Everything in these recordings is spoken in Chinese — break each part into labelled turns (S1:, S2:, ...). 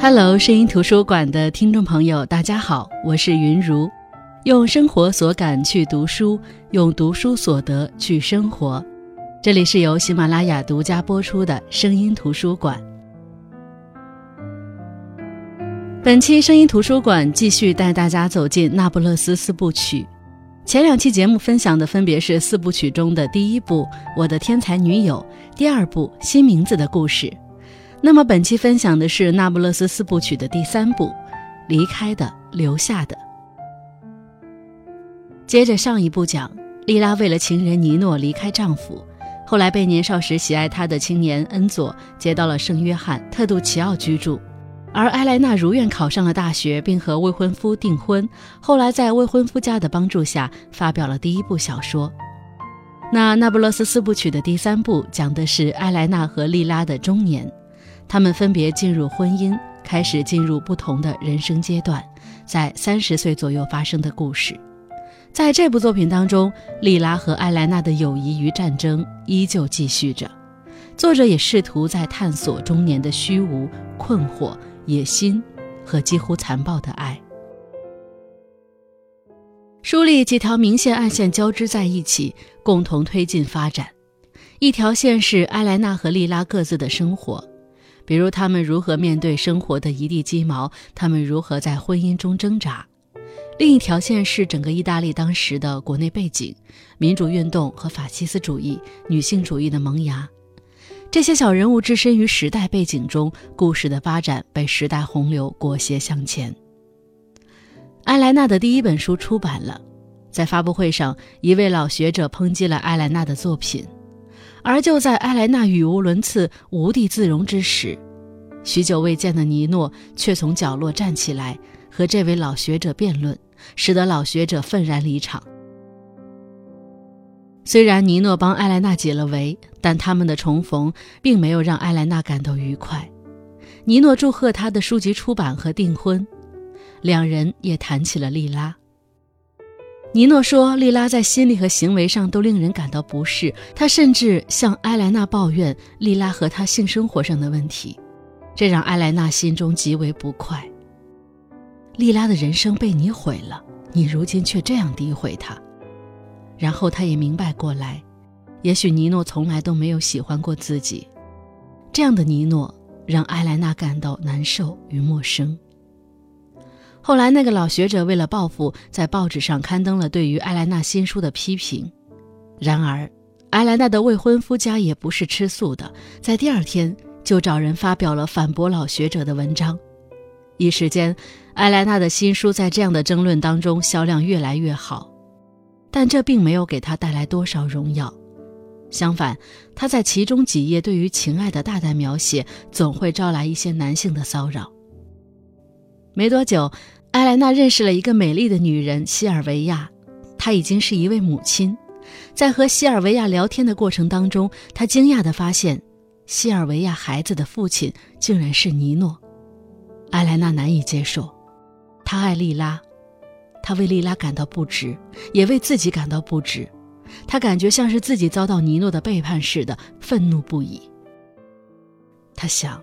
S1: Hello，声音图书馆的听众朋友，大家好，我是云如，用生活所感去读书，用读书所得去生活。这里是由喜马拉雅独家播出的声音图书馆。本期声音图书馆继续带大家走进那不勒斯四部曲。前两期节目分享的分别是四部曲中的第一部《我的天才女友》，第二部《新名字的故事》。那么本期分享的是那不勒斯四部曲的第三部《离开的留下的》。接着上一部讲，莉拉为了情人尼诺离开丈夫，后来被年少时喜爱她的青年恩佐接到了圣约翰特杜奇奥居住。而埃莱娜如愿考上了大学，并和未婚夫订婚。后来在未婚夫家的帮助下，发表了第一部小说。那《那不勒斯四部曲》的第三部讲的是埃莱娜和莉拉的中年，他们分别进入婚姻，开始进入不同的人生阶段，在三十岁左右发生的故事。在这部作品当中，莉拉和埃莱娜的友谊与战争依旧继续着。作者也试图在探索中年的虚无、困惑。野心和几乎残暴的爱，书里几条明线暗线交织在一起，共同推进发展。一条线是埃莱娜和莉拉各自的生活，比如他们如何面对生活的一地鸡毛，他们如何在婚姻中挣扎；另一条线是整个意大利当时的国内背景，民主运动和法西斯主义、女性主义的萌芽。这些小人物置身于时代背景中，故事的发展被时代洪流裹挟向前。埃莱娜的第一本书出版了，在发布会上，一位老学者抨击了埃莱娜的作品，而就在埃莱娜语无伦次、无地自容之时，许久未见的尼诺却从角落站起来，和这位老学者辩论，使得老学者愤然离场。虽然尼诺帮艾莱娜解了围，但他们的重逢并没有让艾莱娜感到愉快。尼诺祝贺他的书籍出版和订婚，两人也谈起了莉拉。尼诺说，莉拉在心理和行为上都令人感到不适，他甚至向艾莱娜抱怨莉拉和他性生活上的问题，这让艾莱娜心中极为不快。莉拉的人生被你毁了，你如今却这样诋毁她。然后他也明白过来，也许尼诺从来都没有喜欢过自己。这样的尼诺让埃莱娜感到难受与陌生。后来，那个老学者为了报复，在报纸上刊登了对于埃莱娜新书的批评。然而，埃莱娜的未婚夫家也不是吃素的，在第二天就找人发表了反驳老学者的文章。一时间，埃莱娜的新书在这样的争论当中销量越来越好。但这并没有给她带来多少荣耀，相反，她在其中几页对于情爱的大胆描写，总会招来一些男性的骚扰。没多久，艾莱娜认识了一个美丽的女人西尔维亚，她已经是一位母亲。在和西尔维亚聊天的过程当中，她惊讶地发现，西尔维亚孩子的父亲竟然是尼诺。艾莱娜难以接受，她爱莉拉。她为莉拉感到不值，也为自己感到不值。她感觉像是自己遭到尼诺的背叛似的，愤怒不已。他想，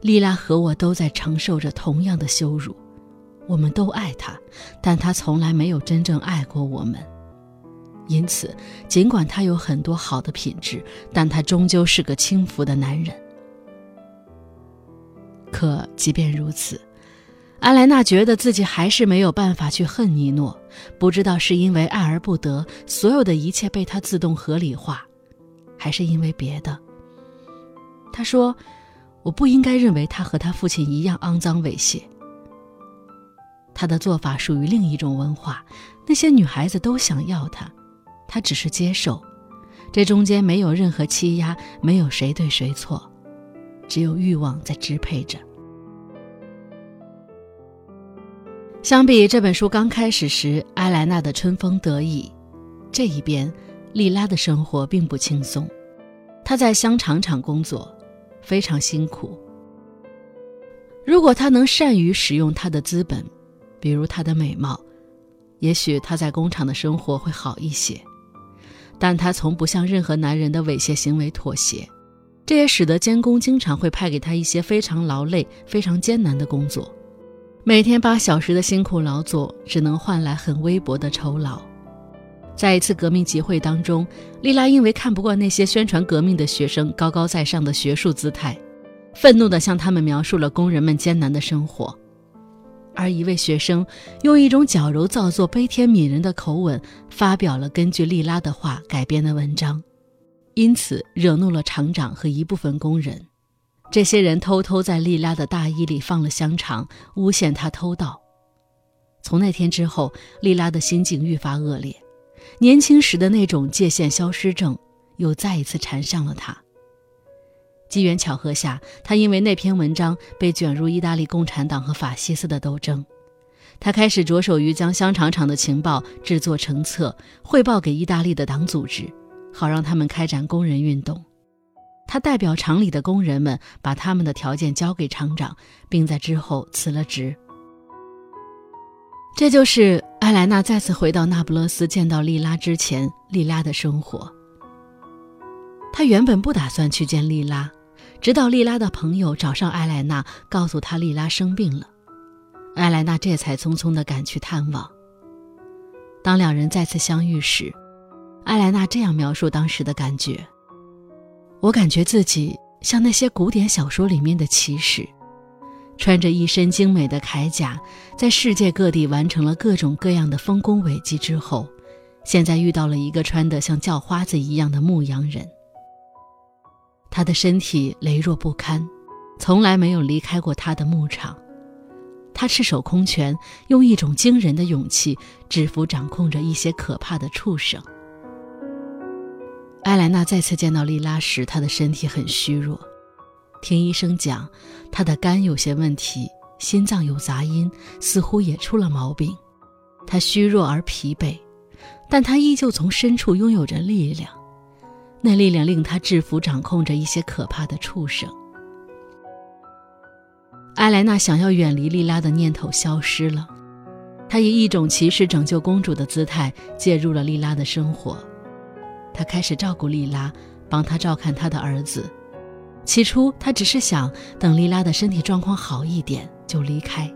S1: 莉拉和我都在承受着同样的羞辱，我们都爱他，但他从来没有真正爱过我们。因此，尽管他有很多好的品质，但他终究是个轻浮的男人。可即便如此。阿莱娜觉得自己还是没有办法去恨尼诺，不知道是因为爱而不得，所有的一切被他自动合理化，还是因为别的。他说：“我不应该认为他和他父亲一样肮脏猥亵。他的做法属于另一种文化，那些女孩子都想要他，他只是接受。这中间没有任何欺压，没有谁对谁错，只有欲望在支配着。”相比这本书刚开始时，埃莱娜的春风得意，这一边，莉拉的生活并不轻松。她在香肠厂工作，非常辛苦。如果她能善于使用她的资本，比如她的美貌，也许她在工厂的生活会好一些。但她从不向任何男人的猥亵行为妥协，这也使得监工经常会派给她一些非常劳累、非常艰难的工作，每天八小时的辛苦劳作，只能换来很微薄的酬劳。在一次革命集会当中，莉拉因为看不惯那些宣传革命的学生高高在上的学术姿态，愤怒地向他们描述了工人们艰难的生活。而一位学生用一种矫揉造作、悲天悯人的口吻，发表了根据莉拉的话改编的文章。因此惹怒了厂长和一部分工人，这些人偷偷在莉拉的大衣里放了香肠，诬陷她偷盗。从那天之后，莉拉的心境愈发恶劣，年轻时的那种界限消失症又再一次缠上了她。机缘巧合下，他因为那篇文章被卷入意大利共产党和法西斯的斗争，他开始着手于将香肠厂的情报制作成册，汇报给意大利的党组织。好让他们开展工人运动。他代表厂里的工人们，把他们的条件交给厂长，并在之后辞了职。这就是艾莱娜再次回到那不勒斯见到莉拉之前，莉拉的生活。他原本不打算去见莉拉，直到莉拉的朋友找上艾莱娜，告诉她莉拉生病了，艾莱娜这才匆匆地赶去探望。当两人再次相遇时，艾莱娜这样描述当时的感觉：“我感觉自己像那些古典小说里面的骑士，穿着一身精美的铠甲，在世界各地完成了各种各样的丰功伟绩之后，现在遇到了一个穿得像叫花子一样的牧羊人。他的身体羸弱不堪，从来没有离开过他的牧场。他赤手空拳，用一种惊人的勇气制服掌控着一些可怕的畜生。”艾莱娜再次见到莉拉时，她的身体很虚弱。听医生讲，她的肝有些问题，心脏有杂音，似乎也出了毛病。她虚弱而疲惫，但她依旧从深处拥有着力量。那力量令他制服、掌控着一些可怕的畜生。艾莱娜想要远离莉拉的念头消失了。她以一种骑士拯救公主的姿态介入了莉拉的生活。他开始照顾莉拉，帮她照看她的儿子。起初，他只是想等莉拉的身体状况好一点就离开。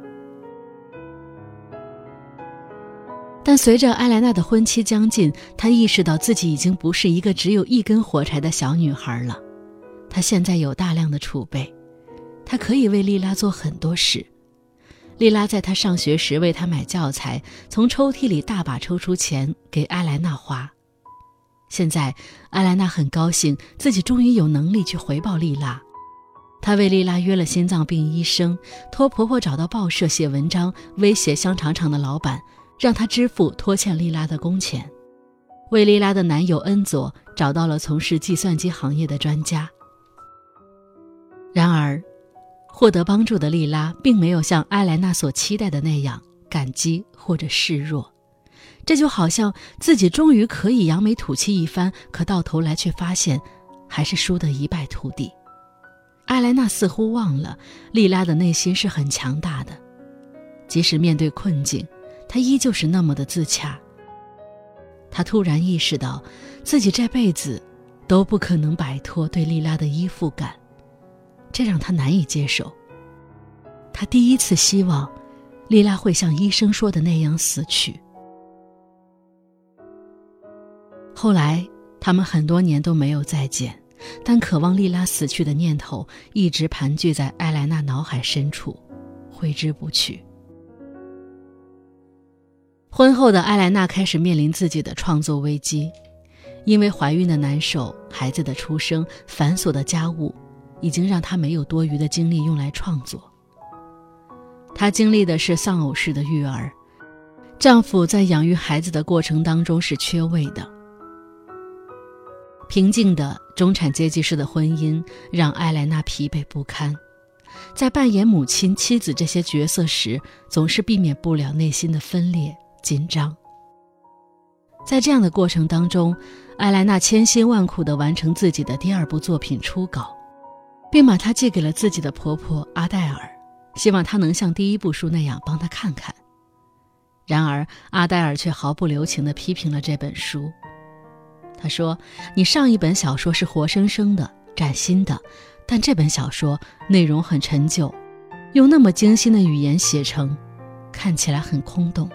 S1: 但随着艾莱娜的婚期将近，她意识到自己已经不是一个只有一根火柴的小女孩了。她现在有大量的储备，她可以为莉拉做很多事。莉拉在她上学时为她买教材，从抽屉里大把抽出钱给艾莱娜花。现在，艾莱娜很高兴自己终于有能力去回报丽拉。她为丽拉约了心脏病医生，托婆婆找到报社写文章，威胁香肠厂的老板，让他支付拖欠丽拉的工钱。为丽拉的男友恩佐找到了从事计算机行业的专家。然而，获得帮助的丽拉并没有像艾莱娜所期待的那样感激或者示弱。这就好像自己终于可以扬眉吐气一番，可到头来却发现，还是输得一败涂地。艾莱娜似乎忘了，莉拉的内心是很强大的，即使面对困境，他依旧是那么的自洽。他突然意识到，自己这辈子都不可能摆脱对莉拉的依附感，这让他难以接受。他第一次希望，莉拉会像医生说的那样死去。后来，他们很多年都没有再见，但渴望莉拉死去的念头一直盘踞在艾莱娜脑海深处，挥之不去。婚后的艾莱娜开始面临自己的创作危机，因为怀孕的难受、孩子的出生、繁琐的家务，已经让她没有多余的精力用来创作。她经历的是丧偶式的育儿，丈夫在养育孩子的过程当中是缺位的。平静的中产阶级式的婚姻让艾莱娜疲惫不堪，在扮演母亲、妻子这些角色时，总是避免不了内心的分裂、紧张。在这样的过程当中，艾莱娜千辛万苦地完成自己的第二部作品初稿，并把它寄给了自己的婆婆阿黛尔，希望她能像第一部书那样帮她看看。然而，阿黛尔却毫不留情地批评了这本书。他说：“你上一本小说是活生生的，崭新的，但这本小说内容很陈旧，用那么精心的语言写成，看起来很空洞。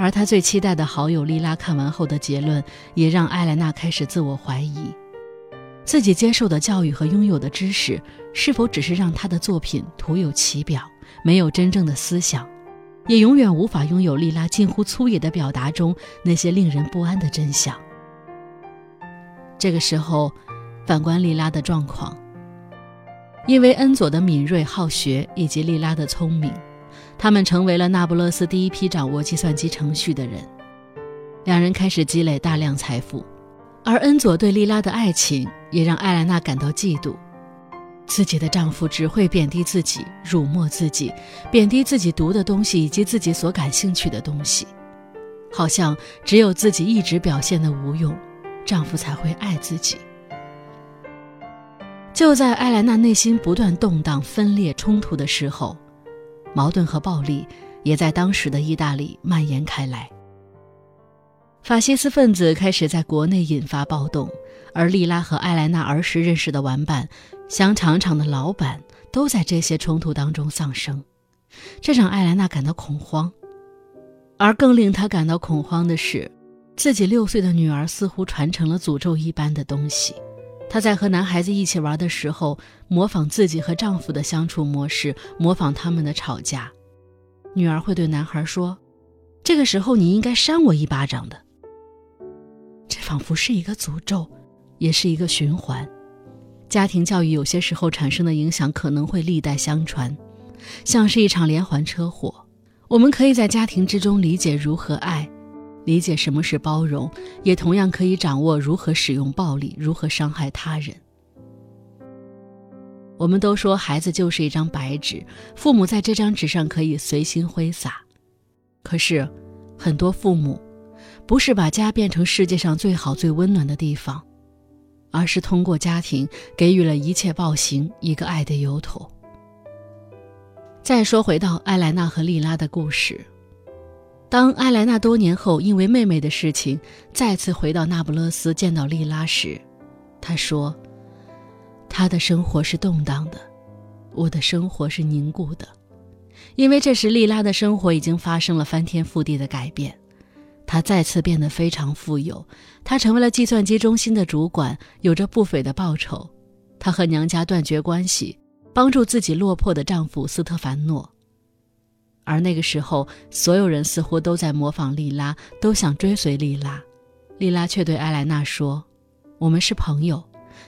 S1: 而他最期待的好友莉拉看完后的结论，也让艾莱娜开始自我怀疑：自己接受的教育和拥有的知识，是否只是让他的作品徒有其表，没有真正的思想，也永远无法拥有莉拉近乎粗野的表达中那些令人不安的真相。这个时候，反观莉拉的状况，因为恩佐的敏锐好学以及莉拉的聪明。他们成为了那不勒斯第一批掌握计算机程序的人，两人开始积累大量财富，而恩佐对莉拉的爱情也让艾莱娜感到嫉妒。自己的丈夫只会贬低自己、辱没自己，贬低自己读的东西以及自己所感兴趣的东西，好像只有自己一直表现的无用，丈夫才会爱自己。就在艾莱娜内心不断动荡、分裂、冲突的时候。矛盾和暴力也在当时的意大利蔓延开来。法西斯分子开始在国内引发暴动，而莉拉和艾莱娜儿时认识的玩伴、香肠厂的老板都在这些冲突当中丧生，这让艾莱娜感到恐慌。而更令她感到恐慌的是，自己六岁的女儿似乎传承了诅咒一般的东西。她在和男孩子一起玩的时候，模仿自己和丈夫的相处模式，模仿他们的吵架。女儿会对男孩说：“这个时候你应该扇我一巴掌的。”这仿佛是一个诅咒，也是一个循环。家庭教育有些时候产生的影响可能会历代相传，像是一场连环车祸。我们可以在家庭之中理解如何爱。理解什么是包容，也同样可以掌握如何使用暴力，如何伤害他人。我们都说孩子就是一张白纸，父母在这张纸上可以随心挥洒。可是，很多父母不是把家变成世界上最好、最温暖的地方，而是通过家庭给予了一切暴行一个爱的由头。再说回到艾莱娜和莉拉的故事。当埃莱娜多年后因为妹妹的事情再次回到那不勒斯见到莉拉时，她说：“她的生活是动荡的，我的生活是凝固的，因为这时莉拉的生活已经发生了翻天覆地的改变，她再次变得非常富有，她成为了计算机中心的主管，有着不菲的报酬，她和娘家断绝关系，帮助自己落魄的丈夫斯特凡诺。”而那个时候，所有人似乎都在模仿莉拉，都想追随莉拉。莉拉却对艾莱娜说：“我们是朋友，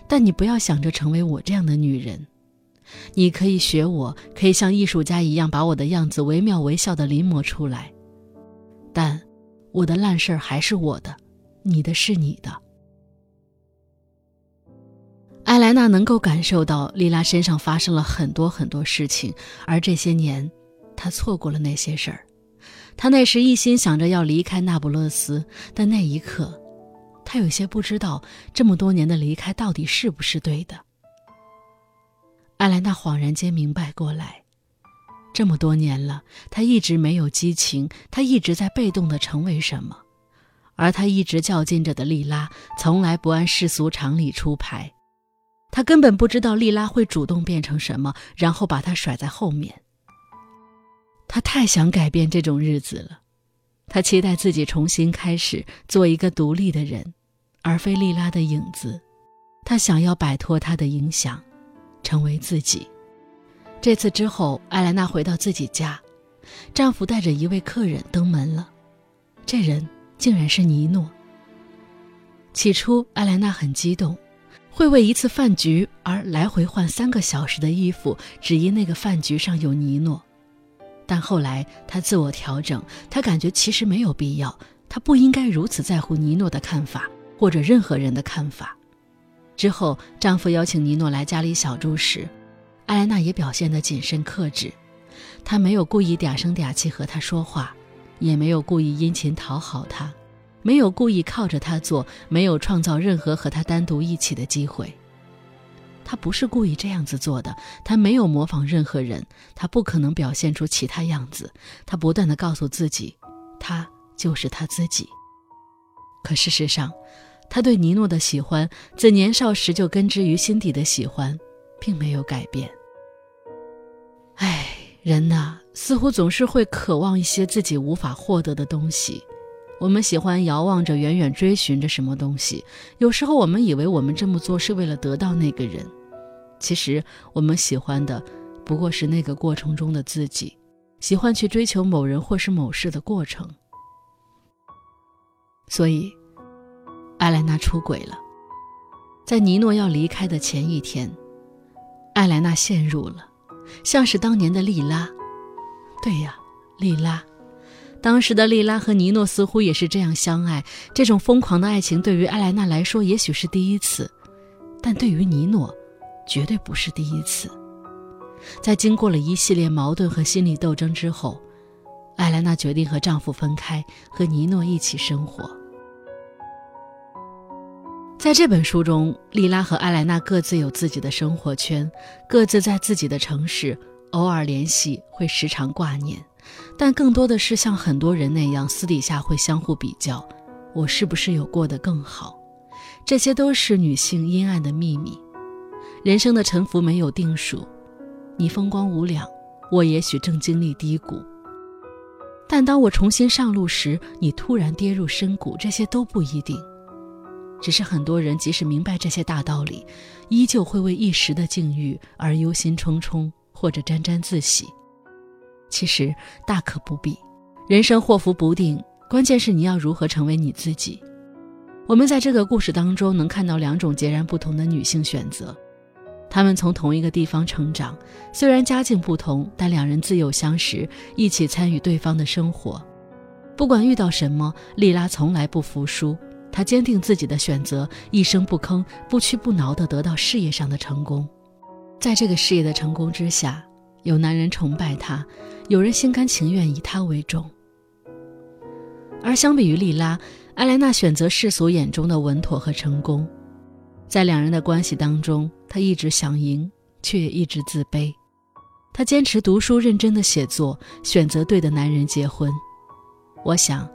S1: 但你不要想着成为我这样的女人。你可以学我，可以像艺术家一样把我的样子惟妙惟肖地临摹出来。但我的烂事儿还是我的，你的是你的。”艾莱娜能够感受到莉拉身上发生了很多很多事情，而这些年。他错过了那些事儿，他那时一心想着要离开那不勒斯，但那一刻，他有些不知道这么多年的离开到底是不是对的。艾莱娜恍然间明白过来，这么多年了，他一直没有激情，他一直在被动的成为什么，而他一直较劲着的莉拉，从来不按世俗常理出牌，他根本不知道莉拉会主动变成什么，然后把他甩在后面。他太想改变这种日子了，他期待自己重新开始做一个独立的人，而非莉拉的影子。他想要摆脱她的影响，成为自己。这次之后，艾莱娜回到自己家，丈夫带着一位客人登门了，这人竟然是尼诺。起初，艾莱娜很激动，会为一次饭局而来回换三个小时的衣服，只因那个饭局上有尼诺。但后来，她自我调整，她感觉其实没有必要，她不应该如此在乎尼诺的看法或者任何人的看法。之后，丈夫邀请尼诺来家里小住时，艾莱娜也表现得谨慎克制，她没有故意嗲声嗲气和他说话，也没有故意殷勤讨好他，没有故意靠着他坐，没有创造任何和他单独一起的机会。他不是故意这样子做的，他没有模仿任何人，他不可能表现出其他样子。他不断的告诉自己，他就是他自己。可事实上，他对尼诺的喜欢，自年少时就根植于心底的喜欢，并没有改变。唉，人呐，似乎总是会渴望一些自己无法获得的东西。我们喜欢遥望着、远远追寻着什么东西。有时候，我们以为我们这么做是为了得到那个人，其实我们喜欢的不过是那个过程中的自己，喜欢去追求某人或是某事的过程。所以，艾莱娜出轨了。在尼诺要离开的前一天，艾莱娜陷入了，像是当年的莉拉。对呀，莉拉。当时的莉拉和尼诺似乎也是这样相爱。这种疯狂的爱情对于艾莱娜来说也许是第一次，但对于尼诺，绝对不是第一次。在经过了一系列矛盾和心理斗争之后，艾莱娜决定和丈夫分开，和尼诺一起生活。在这本书中，莉拉和艾莱娜各自有自己的生活圈，各自在自己的城市，偶尔联系，会时常挂念，但更多的是像很多人那样，私底下会相互比较，我是不是有过得更好？这些都是女性阴暗的秘密。人生的沉浮没有定数，你风光无两，我也许正经历低谷。但当我重新上路时，你突然跌入深谷，这些都不一定。只是很多人即使明白这些大道理，依旧会为一时的境遇而忧心忡忡，或者沾沾自喜。其实大可不必。人生祸福不定，关键是你要如何成为你自己。我们在这个故事当中能看到两种截然不同的女性选择，他们从同一个地方成长，虽然家境不同，但两人自幼相识，一起参与对方的生活。不管遇到什么，莉拉从来不服输。她坚定自己的选择，一声不吭，不屈不挠地得到事业上的成功。在这个事业的成功之下，有男人崇拜她，有人心甘情愿以她为重。而相比于莉拉，艾莱娜选择世俗眼中的稳妥和成功。在两人的关系当中，她一直想赢，却也一直自卑。她坚持读书，认真的写作，选择对的男人结婚。我想。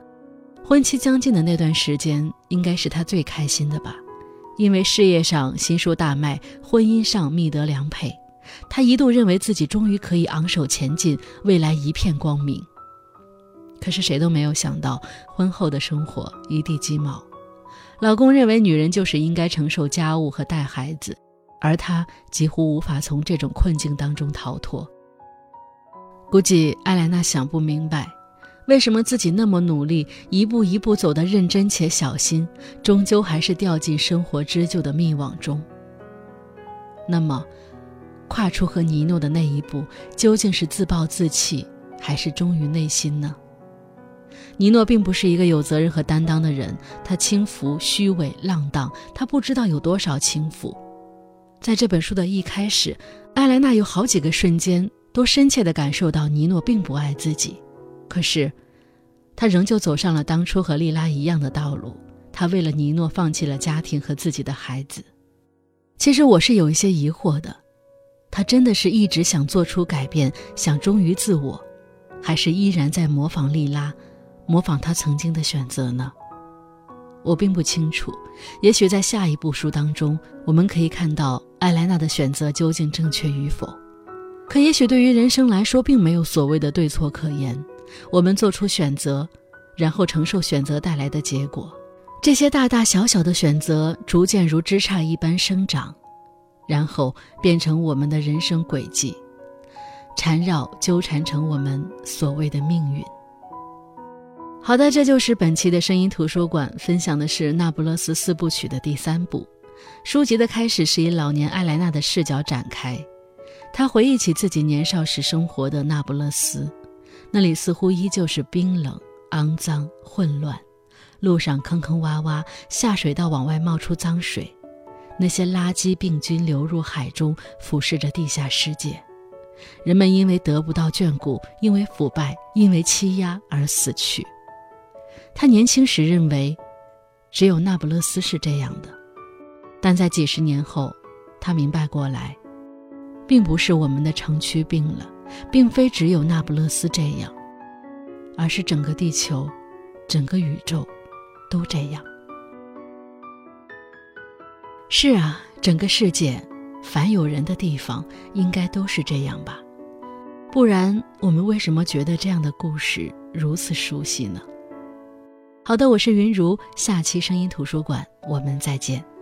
S1: 婚期将近的那段时间，应该是他最开心的吧，因为事业上新书大卖，婚姻上觅得良配，他一度认为自己终于可以昂首前进，未来一片光明。可是谁都没有想到，婚后的生活一地鸡毛。老公认为女人就是应该承受家务和带孩子，而她几乎无法从这种困境当中逃脱。估计艾莱娜想不明白。为什么自己那么努力，一步一步走得认真且小心，终究还是掉进生活织就的密网中？那么，跨出和尼诺的那一步，究竟是自暴自弃，还是忠于内心呢？尼诺并不是一个有责任和担当的人，他轻浮、虚伪、浪荡，他不知道有多少轻浮。在这本书的一开始，艾莱娜有好几个瞬间都深切地感受到尼诺并不爱自己。可是，他仍旧走上了当初和莉拉一样的道路。他为了尼诺放弃了家庭和自己的孩子。其实我是有一些疑惑的：他真的是一直想做出改变，想忠于自我，还是依然在模仿莉拉，模仿他曾经的选择呢？我并不清楚。也许在下一部书当中，我们可以看到艾莱娜的选择究竟正确与否。可也许对于人生来说，并没有所谓的对错可言。我们做出选择，然后承受选择带来的结果。这些大大小小的选择，逐渐如枝杈一般生长，然后变成我们的人生轨迹，缠绕纠缠成我们所谓的命运。好的，这就是本期的声音图书馆分享的是《那不勒斯四部曲》的第三部。书籍的开始是以老年艾莱娜的视角展开，她回忆起自己年少时生活的那不勒斯。那里似乎依旧是冰冷、肮脏、混乱，路上坑坑洼洼，下水道往外冒出脏水，那些垃圾病菌流入海中，腐蚀着地下世界。人们因为得不到眷顾，因为腐败，因为欺压而死去。他年轻时认为只有那不勒斯是这样的。但在几十年后他明白过来并不是我们的城区病了并非只有那不勒斯这样而是整个地球整个宇宙都这样。是啊整个世界凡有人的地方应该都是这样吧。不然我们为什么觉得这样的故事如此熟悉呢？好的我是云如下期声音图书馆我们再见。